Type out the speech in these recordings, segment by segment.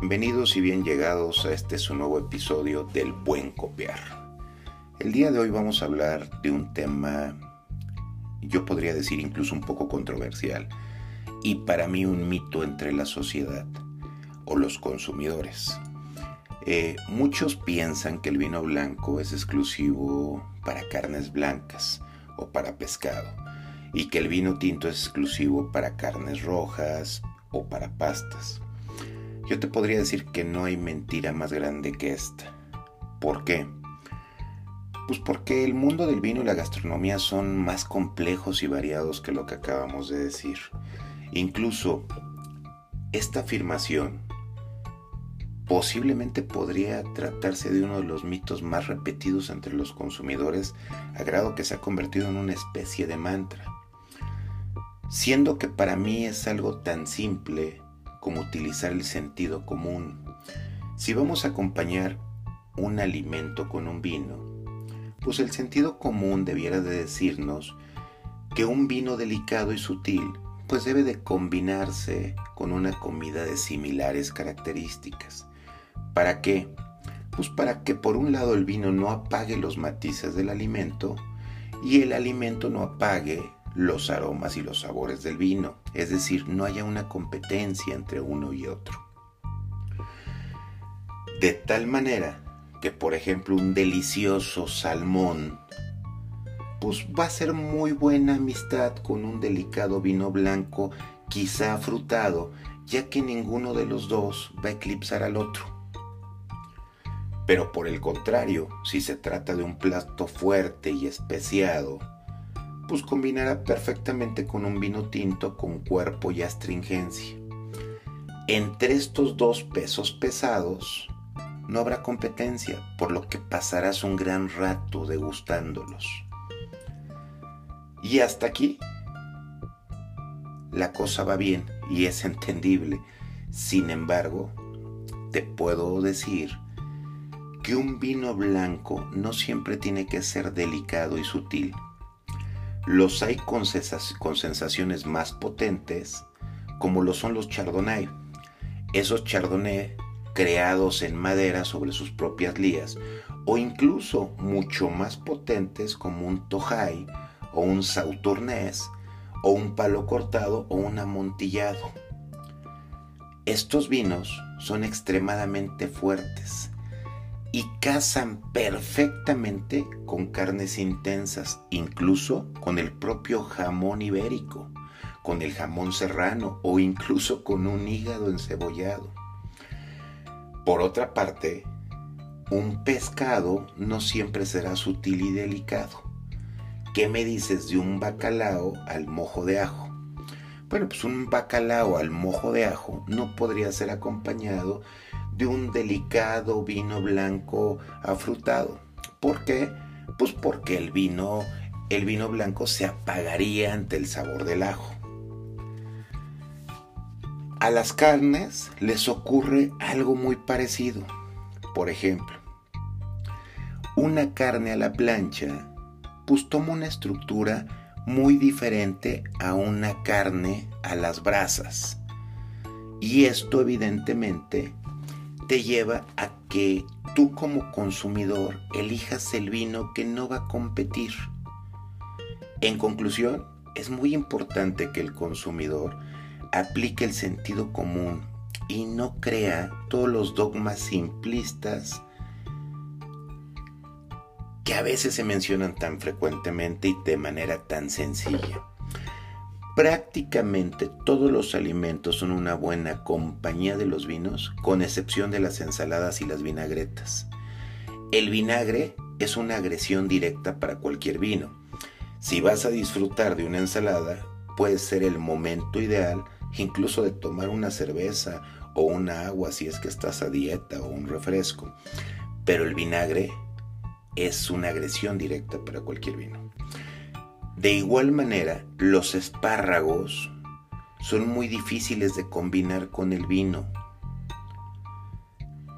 Bienvenidos y bien llegados a este su nuevo episodio del Buen Copiar. El día de hoy vamos a hablar de un tema, yo podría decir incluso un poco controversial, y para mí un mito entre la sociedad o los consumidores. Eh, muchos piensan que el vino blanco es exclusivo para carnes blancas o para pescado y que el vino tinto es exclusivo para carnes rojas o para pastas. Yo te podría decir que no hay mentira más grande que esta. ¿Por qué? Pues porque el mundo del vino y la gastronomía son más complejos y variados que lo que acabamos de decir. Incluso esta afirmación posiblemente podría tratarse de uno de los mitos más repetidos entre los consumidores, a grado que se ha convertido en una especie de mantra. Siendo que para mí es algo tan simple como utilizar el sentido común. Si vamos a acompañar un alimento con un vino, pues el sentido común debiera de decirnos que un vino delicado y sutil pues debe de combinarse con una comida de similares características. ¿Para qué? Pues para que por un lado el vino no apague los matices del alimento y el alimento no apague los aromas y los sabores del vino, es decir, no haya una competencia entre uno y otro. De tal manera que, por ejemplo, un delicioso salmón, pues va a ser muy buena amistad con un delicado vino blanco, quizá frutado, ya que ninguno de los dos va a eclipsar al otro. Pero por el contrario, si se trata de un plato fuerte y especiado, pues combinará perfectamente con un vino tinto con cuerpo y astringencia. Entre estos dos pesos pesados no habrá competencia, por lo que pasarás un gran rato degustándolos. Y hasta aquí la cosa va bien y es entendible. Sin embargo, te puedo decir que un vino blanco no siempre tiene que ser delicado y sutil. Los hay con, sensaciones más potentes, como lo son los chardonnay. Esos chardonnay creados en madera sobre sus propias lías, o incluso mucho más potentes como un tojay o un sautournés, o un palo cortado o un amontillado. Estos vinos son extremadamente fuertes, y casan perfectamente con carnes intensas, incluso con el propio jamón ibérico, con el jamón serrano o incluso con un hígado encebollado. Por otra parte, un pescado no siempre será sutil y delicado. ¿Qué me dices de un bacalao al mojo de ajo? Bueno, pues un bacalao al mojo de ajo no podría ser acompañado de un delicado vino blanco afrutado. ¿Por qué? Pues porque el vino, el vino blanco se apagaría ante el sabor del ajo. A las carnes les ocurre algo muy parecido. Por ejemplo, una carne a la plancha pues toma una estructura muy diferente a una carne a las brasas. Y esto evidentemente te lleva a que tú como consumidor elijas el vino que no va a competir. En conclusión, es muy importante que el consumidor aplique el sentido común y no crea todos los dogmas simplistas que a veces se mencionan tan frecuentemente y de manera tan sencilla. Prácticamente todos los alimentos son una buena compañía de los vinos, con excepción de las ensaladas y las vinagretas. El vinagre es una agresión directa para cualquier vino. Si vas a disfrutar de una ensalada, puede ser el momento ideal incluso de tomar una cerveza o una agua si es que estás a dieta o un refresco. Pero el vinagre es una agresión directa para cualquier vino. De igual manera, los espárragos son muy difíciles de combinar con el vino.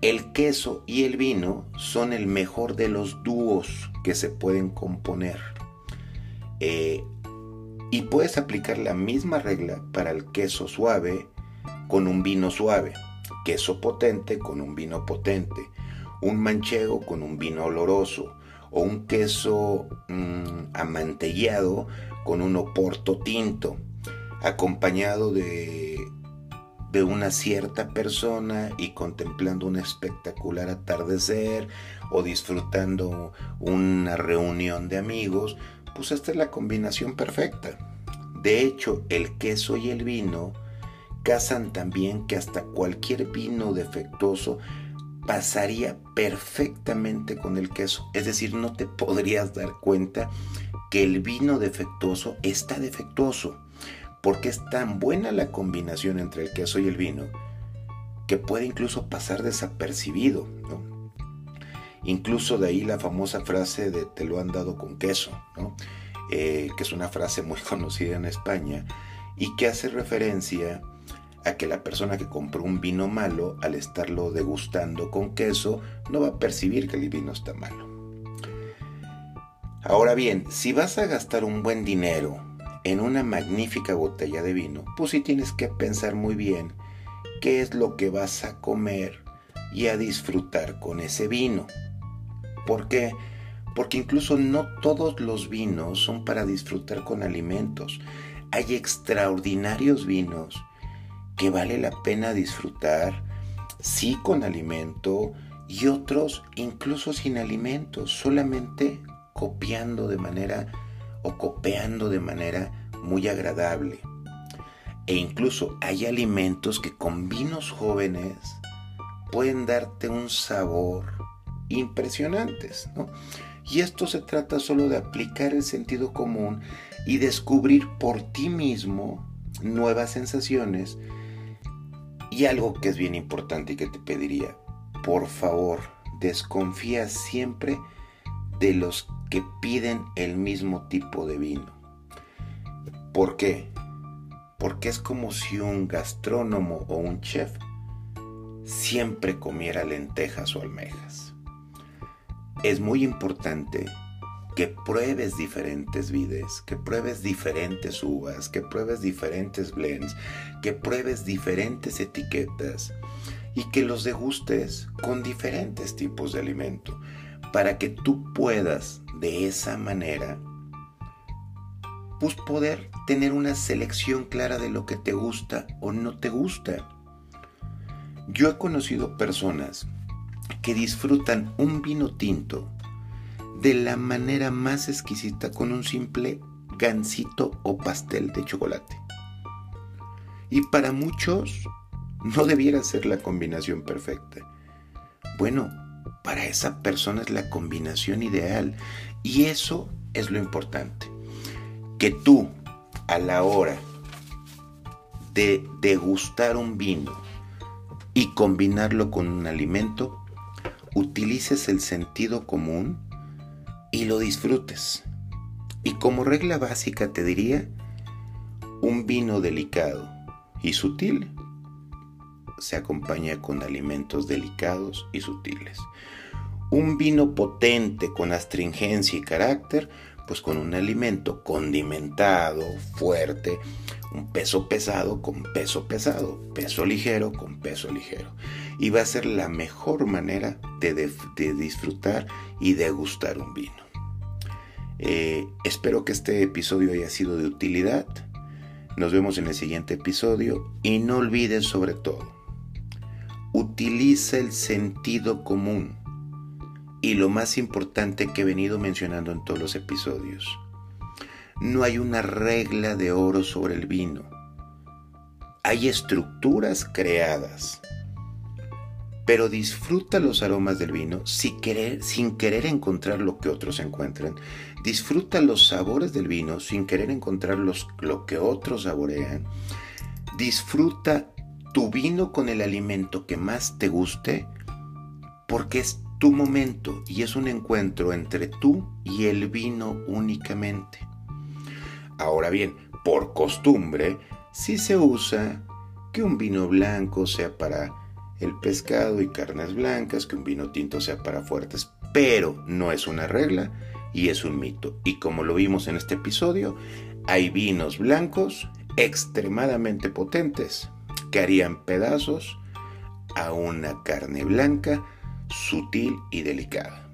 El queso y el vino son el mejor de los dúos que se pueden componer. Eh, y puedes aplicar la misma regla para el queso suave con un vino suave. queso potente con un vino potente, un manchego con un vino oloroso o un queso mm, amantellado con un oporto tinto, acompañado de, de una cierta persona y contemplando un espectacular atardecer o disfrutando una reunión de amigos, pues esta es la combinación perfecta. De hecho, el queso y el vino casan también que hasta cualquier vino defectuoso pasaría perfectamente con el queso. Es decir, no te podrías dar cuenta que el vino defectuoso está defectuoso, porque es tan buena la combinación entre el queso y el vino que puede incluso pasar desapercibido. Incluso de ahí la famosa frase de te lo han dado con queso, eh, que es una frase muy conocida en España y que hace referencia que la persona que compró un vino malo, al estarlo degustando con queso, no va a percibir que el vino está malo. Ahora bien, si vas a gastar un buen dinero en una magnífica botella de vino, pues sí tienes que pensar muy bien qué es lo que vas a comer y a disfrutar con ese vino. ¿Por qué? Porque incluso no todos los vinos son para disfrutar con alimentos. Hay extraordinarios vinos que vale la pena disfrutar, sí con alimento y otros incluso sin alimento, solamente copiando de manera o copiando de manera muy agradable. E incluso hay alimentos que con vinos jóvenes pueden darte un sabor impresionantes, ¿no? Y esto se trata solo de aplicar el sentido común y descubrir por ti mismo nuevas sensaciones y algo que es bien importante y que te pediría, por favor, desconfía siempre de los que piden el mismo tipo de vino. ¿Por qué? Porque es como si un gastrónomo o un chef siempre comiera lentejas o almejas. Es muy importante que pruebes diferentes vides, que pruebes diferentes uvas, que pruebes diferentes blends, que pruebes diferentes etiquetas y que los degustes con diferentes tipos de alimento para que tú puedas de esa manera pues poder tener una selección clara de lo que te gusta o no te gusta. Yo he conocido personas que disfrutan un vino tinto de la manera más exquisita con un simple gansito o pastel de chocolate. Y para muchos no debiera ser la combinación perfecta. Bueno, para esa persona es la combinación ideal y eso es lo importante. Que tú a la hora de degustar un vino y combinarlo con un alimento, utilices el sentido común y lo disfrutes. Y como regla básica te diría, un vino delicado y sutil se acompaña con alimentos delicados y sutiles. Un vino potente con astringencia y carácter, pues con un alimento condimentado, fuerte, un peso pesado con peso pesado, peso ligero con peso ligero. Y va a ser la mejor manera de, disfrutar y degustar un vino. Eh, espero que este episodio haya sido de utilidad. Nos vemos en el siguiente episodio y no olvides sobre todo, utiliza el sentido común y lo más importante que he venido mencionando en todos los episodios no hay una regla de oro sobre el vino. Hay estructuras creadas. Pero disfruta los aromas del vino sin querer, sin querer encontrar lo que otros encuentran. Disfruta los sabores del vino sin querer encontrar lo que otros saborean. Disfruta tu vino con el alimento que más te guste porque es tu momento y es un encuentro entre tú y el vino únicamente. Ahora bien, por costumbre, sí se usa que un vino blanco sea para el pescado y carnes blancas, que un vino tinto sea para fuertes, pero no es una regla y es un mito. Y como lo vimos en este episodio, hay vinos blancos extremadamente potentes que harían pedazos a una carne blanca sutil y delicada.